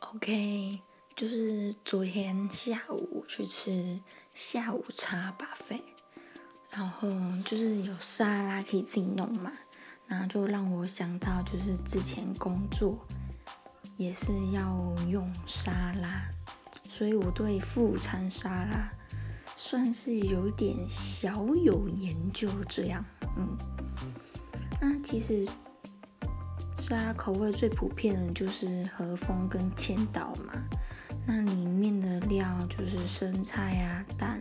OK，就是昨天下午去吃下午茶吧费，然后就是有沙拉可以自己弄嘛，然后就让我想到就是之前工作也是要用沙拉，所以我对副餐沙拉算是有点小有研究这样，嗯，那其实。沙拉口味最普遍的就是和风跟千岛嘛，那里面的料就是生菜啊、蛋、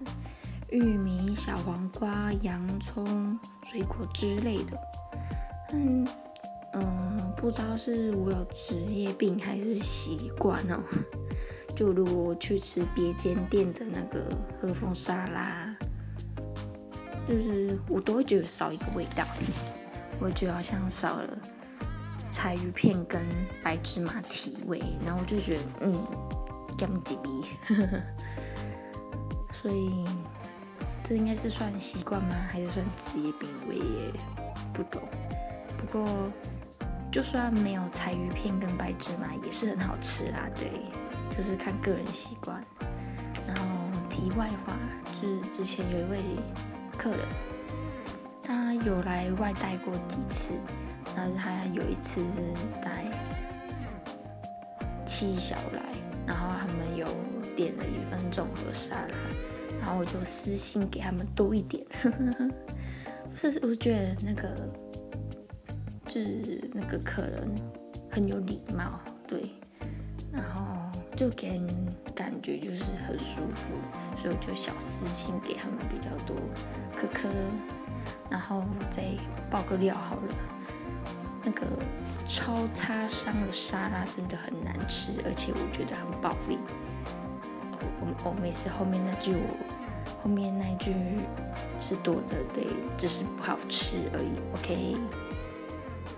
玉米、小黄瓜、洋葱、水果之类的。嗯嗯，不知道是我有职业病还是习惯哦。就如果我去吃别间店的那个和风沙拉，就是我都会觉得少一个味道，我觉得好像少了。柴鱼片跟白芝麻提味，然后我就觉得，嗯，干几逼，所以这应该是算习惯吗？还是算职业病？我也不懂。不过就算没有柴鱼片跟白芝麻，也是很好吃啦。对，就是看个人习惯。然后题外话，就是之前有一位客人，他有来外带过几次。但是他有一次是带七小来，然后他们有点了一份综合沙拉，然后我就私信给他们多一点。是我觉得那个就是那个客人很有礼貌，对，然后就给人感觉就是很舒服，所以我就小私信给他们比较多，可可，然后再爆个料好了。那个超擦伤的沙拉真的很难吃，而且我觉得很暴力。我我每次后面那句我后面那句是多的，对，只是不好吃而已。OK。